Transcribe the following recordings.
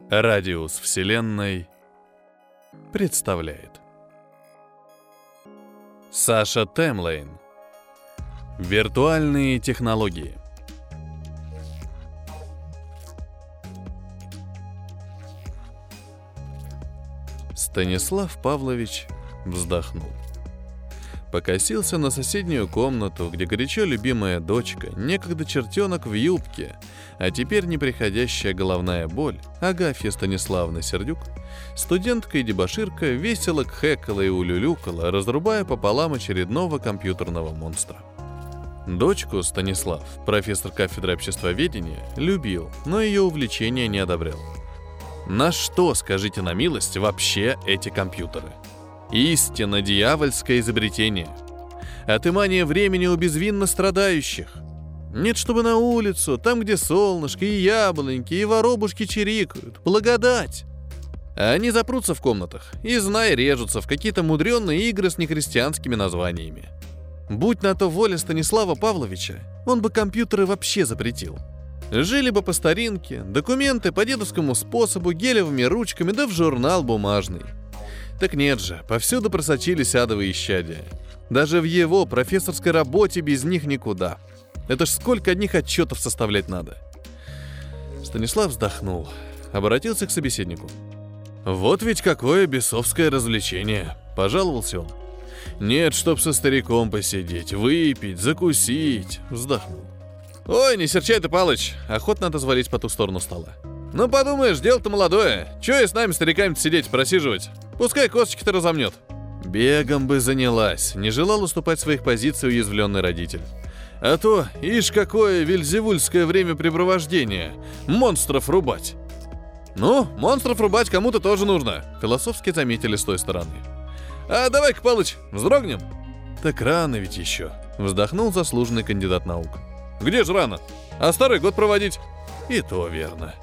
Радиус Вселенной представляет. Саша Темлейн. Виртуальные технологии. Станислав Павлович вздохнул. Покосился на соседнюю комнату, где горячо любимая дочка, некогда чертенок в юбке, а теперь неприходящая головная боль, Агафья Станиславна Сердюк, студентка и дебоширка весело кхекала и улюлюкала, разрубая пополам очередного компьютерного монстра. Дочку Станислав, профессор кафедры обществоведения, любил, но ее увлечение не одобрял. На что, скажите на милость, вообще эти компьютеры? Истинно дьявольское изобретение. Отымание времени у безвинно страдающих. Нет, чтобы на улицу, там, где солнышко, и яблоньки, и воробушки чирикают. Благодать! А они запрутся в комнатах и, зная, режутся в какие-то мудреные игры с нехристианскими названиями. Будь на то воля Станислава Павловича, он бы компьютеры вообще запретил. Жили бы по старинке, документы по дедовскому способу, гелевыми ручками, да в журнал бумажный. Так нет же, повсюду просочились адовые исчадия. Даже в его профессорской работе без них никуда. Это ж сколько одних отчетов составлять надо. Станислав вздохнул, обратился к собеседнику. «Вот ведь какое бесовское развлечение!» – пожаловался он. «Нет, чтоб со стариком посидеть, выпить, закусить!» – вздохнул. «Ой, не серчай ты, Палыч!» – охотно отозвались по ту сторону стола. «Ну подумаешь, дело-то молодое. Чё и с нами стариками сидеть, просиживать? Пускай косточки-то разомнет». Бегом бы занялась, не желал уступать своих позиций уязвленный родитель. А то, ишь, какое вельзевульское времяпрепровождение. Монстров рубать. Ну, монстров рубать кому-то тоже нужно, философски заметили с той стороны. А давай-ка, Палыч, вздрогнем. Так рано ведь еще, вздохнул заслуженный кандидат наук. Где же рано? А старый год проводить? И то верно.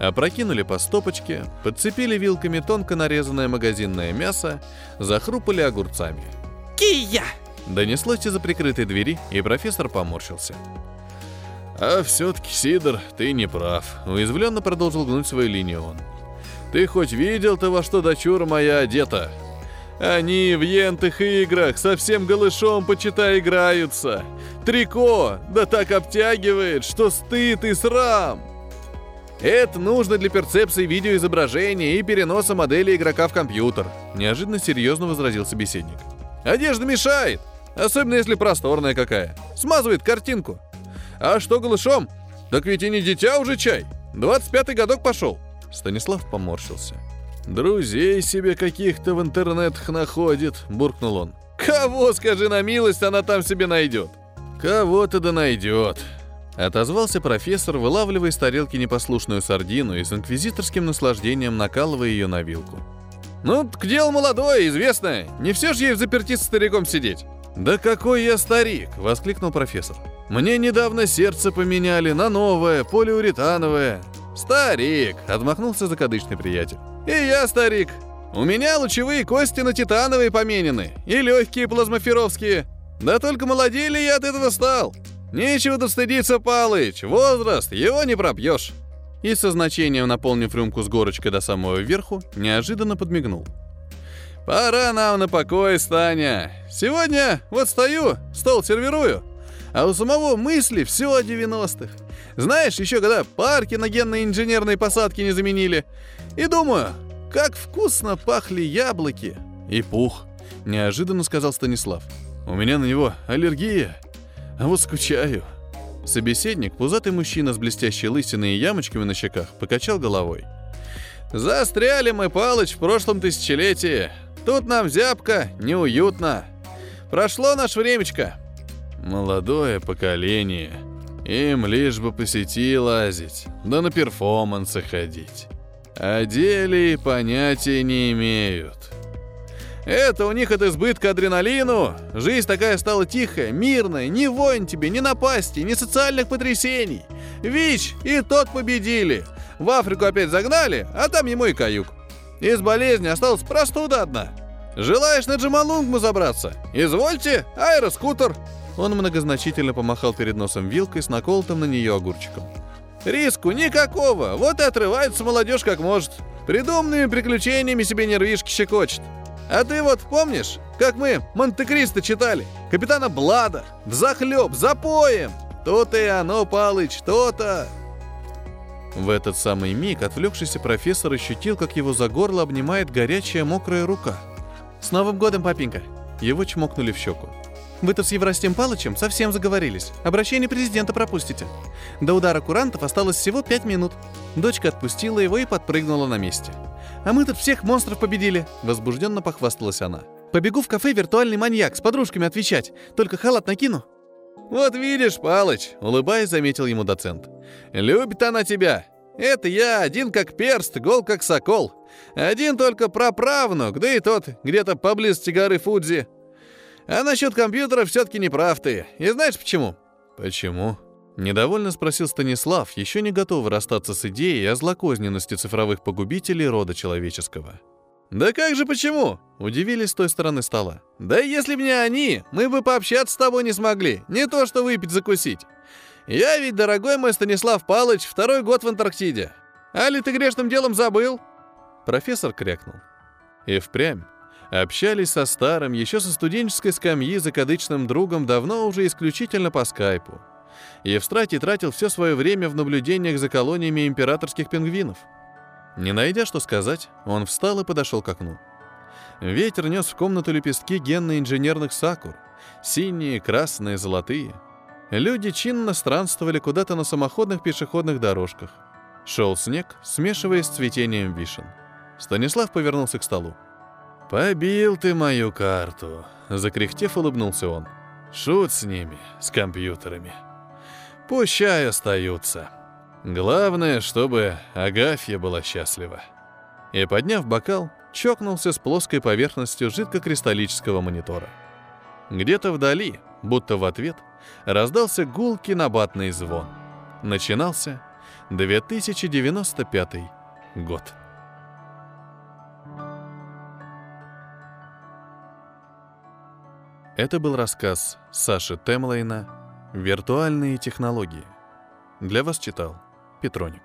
Опрокинули по стопочке, подцепили вилками тонко нарезанное магазинное мясо, захрупали огурцами. «Кия!» Донеслось из-за прикрытой двери, и профессор поморщился. «А все-таки, Сидор, ты не прав», — уязвленно продолжил гнуть свою линию он. «Ты хоть видел-то, во что дочура моя одета? Они в ентых играх совсем голышом, почитай, играются. Трико, да так обтягивает, что стыд и срам!» Это нужно для перцепции видеоизображения и переноса модели игрока в компьютер. Неожиданно серьезно возразил собеседник. Одежда мешает, особенно если просторная какая. Смазывает картинку. А что голышом? Так ведь и не дитя уже чай. 25-й годок пошел. Станислав поморщился. «Друзей себе каких-то в интернетах находит», — буркнул он. «Кого, скажи на милость, она там себе найдет?» «Кого-то да найдет», Отозвался профессор, вылавливая из тарелки непослушную сардину и с инквизиторским наслаждением накалывая ее на вилку. «Ну, к делу молодое, известное. Не все же ей в заперти с стариком сидеть». «Да какой я старик!» — воскликнул профессор. «Мне недавно сердце поменяли на новое, полиуретановое». «Старик!» — отмахнулся закадычный приятель. «И я старик. У меня лучевые кости на титановые поменены, и легкие плазмоферовские. Да только молодели я от этого стал. «Нечего тут стыдиться, Палыч! Возраст, его не пропьешь!» И со значением, наполнив рюмку с горочкой до самого верху, неожиданно подмигнул. «Пора нам на покой, Станя! Сегодня вот стою, стол сервирую, а у самого мысли все о 90-х. Знаешь, еще когда парки на генной инженерной посадке не заменили. И думаю, как вкусно пахли яблоки. И пух, неожиданно сказал Станислав. У меня на него аллергия. А вот скучаю. Собеседник, пузатый мужчина с блестящей лысиной и ямочками на щеках, покачал головой. «Застряли мы, Палыч, в прошлом тысячелетии. Тут нам зябко, неуютно. Прошло наше времечко». «Молодое поколение. Им лишь бы по сети лазить, да на перформансы ходить. О деле понятия не имеют. Это у них от избытка адреналину. Жизнь такая стала тихая, мирная, ни войн тебе, ни напасти, ни социальных потрясений. ВИЧ и тот победили. В Африку опять загнали, а там ему и каюк. Из болезни осталась простуда одна. Желаешь на Джамалунгму забраться? Извольте, аэроскутер. Он многозначительно помахал перед носом вилкой с наколотым на нее огурчиком. Риску никакого, вот и отрывается молодежь как может. Придуманными приключениями себе нервишки щекочет. А ты вот помнишь, как мы Монте-Кристо читали? Капитана Блада, взахлеб, запоем. То-то и оно, Палыч, то-то. В этот самый миг отвлекшийся профессор ощутил, как его за горло обнимает горячая мокрая рука. «С Новым годом, папенька!» Его чмокнули в щеку. «Вы-то с Евростем Палычем совсем заговорились. Обращение президента пропустите. До удара курантов осталось всего пять минут». Дочка отпустила его и подпрыгнула на месте. «А мы тут всех монстров победили!» Возбужденно похвасталась она. «Побегу в кафе «Виртуальный маньяк» с подружками отвечать. Только халат накину». «Вот видишь, Палыч», — улыбаясь, заметил ему доцент. «Любит она тебя. Это я, один как перст, гол как сокол. Один только праправнук, да и тот где-то поблизости горы Фудзи. А насчет компьютера все-таки не прав ты. И знаешь почему?» «Почему?» Недовольно спросил Станислав, еще не готовый расстаться с идеей о злокозненности цифровых погубителей рода человеческого. «Да как же почему?» — удивились с той стороны стола. «Да если бы не они, мы бы пообщаться с тобой не смогли, не то что выпить-закусить. Я ведь, дорогой мой Станислав Палыч, второй год в Антарктиде. А ли ты грешным делом забыл?» Профессор крякнул. И впрямь. Общались со старым, еще со студенческой скамьи закадычным другом давно уже исключительно по скайпу. Евстратий тратил все свое время в наблюдениях за колониями императорских пингвинов — не найдя что сказать, он встал и подошел к окну. Ветер нес в комнату лепестки генно-инженерных сакур. Синие, красные, золотые. Люди чинно странствовали куда-то на самоходных пешеходных дорожках. Шел снег, смешиваясь с цветением вишен. Станислав повернулся к столу. «Побил ты мою карту!» Закряхтев, улыбнулся он. «Шут с ними, с компьютерами. Пущай остаются!» Главное, чтобы Агафья была счастлива. И, подняв бокал, чокнулся с плоской поверхностью жидкокристаллического монитора. Где-то вдали, будто в ответ, раздался гулкий набатный звон. Начинался 2095 год. Это был рассказ Саши Темлейна «Виртуальные технологии». Для вас читал Петроник.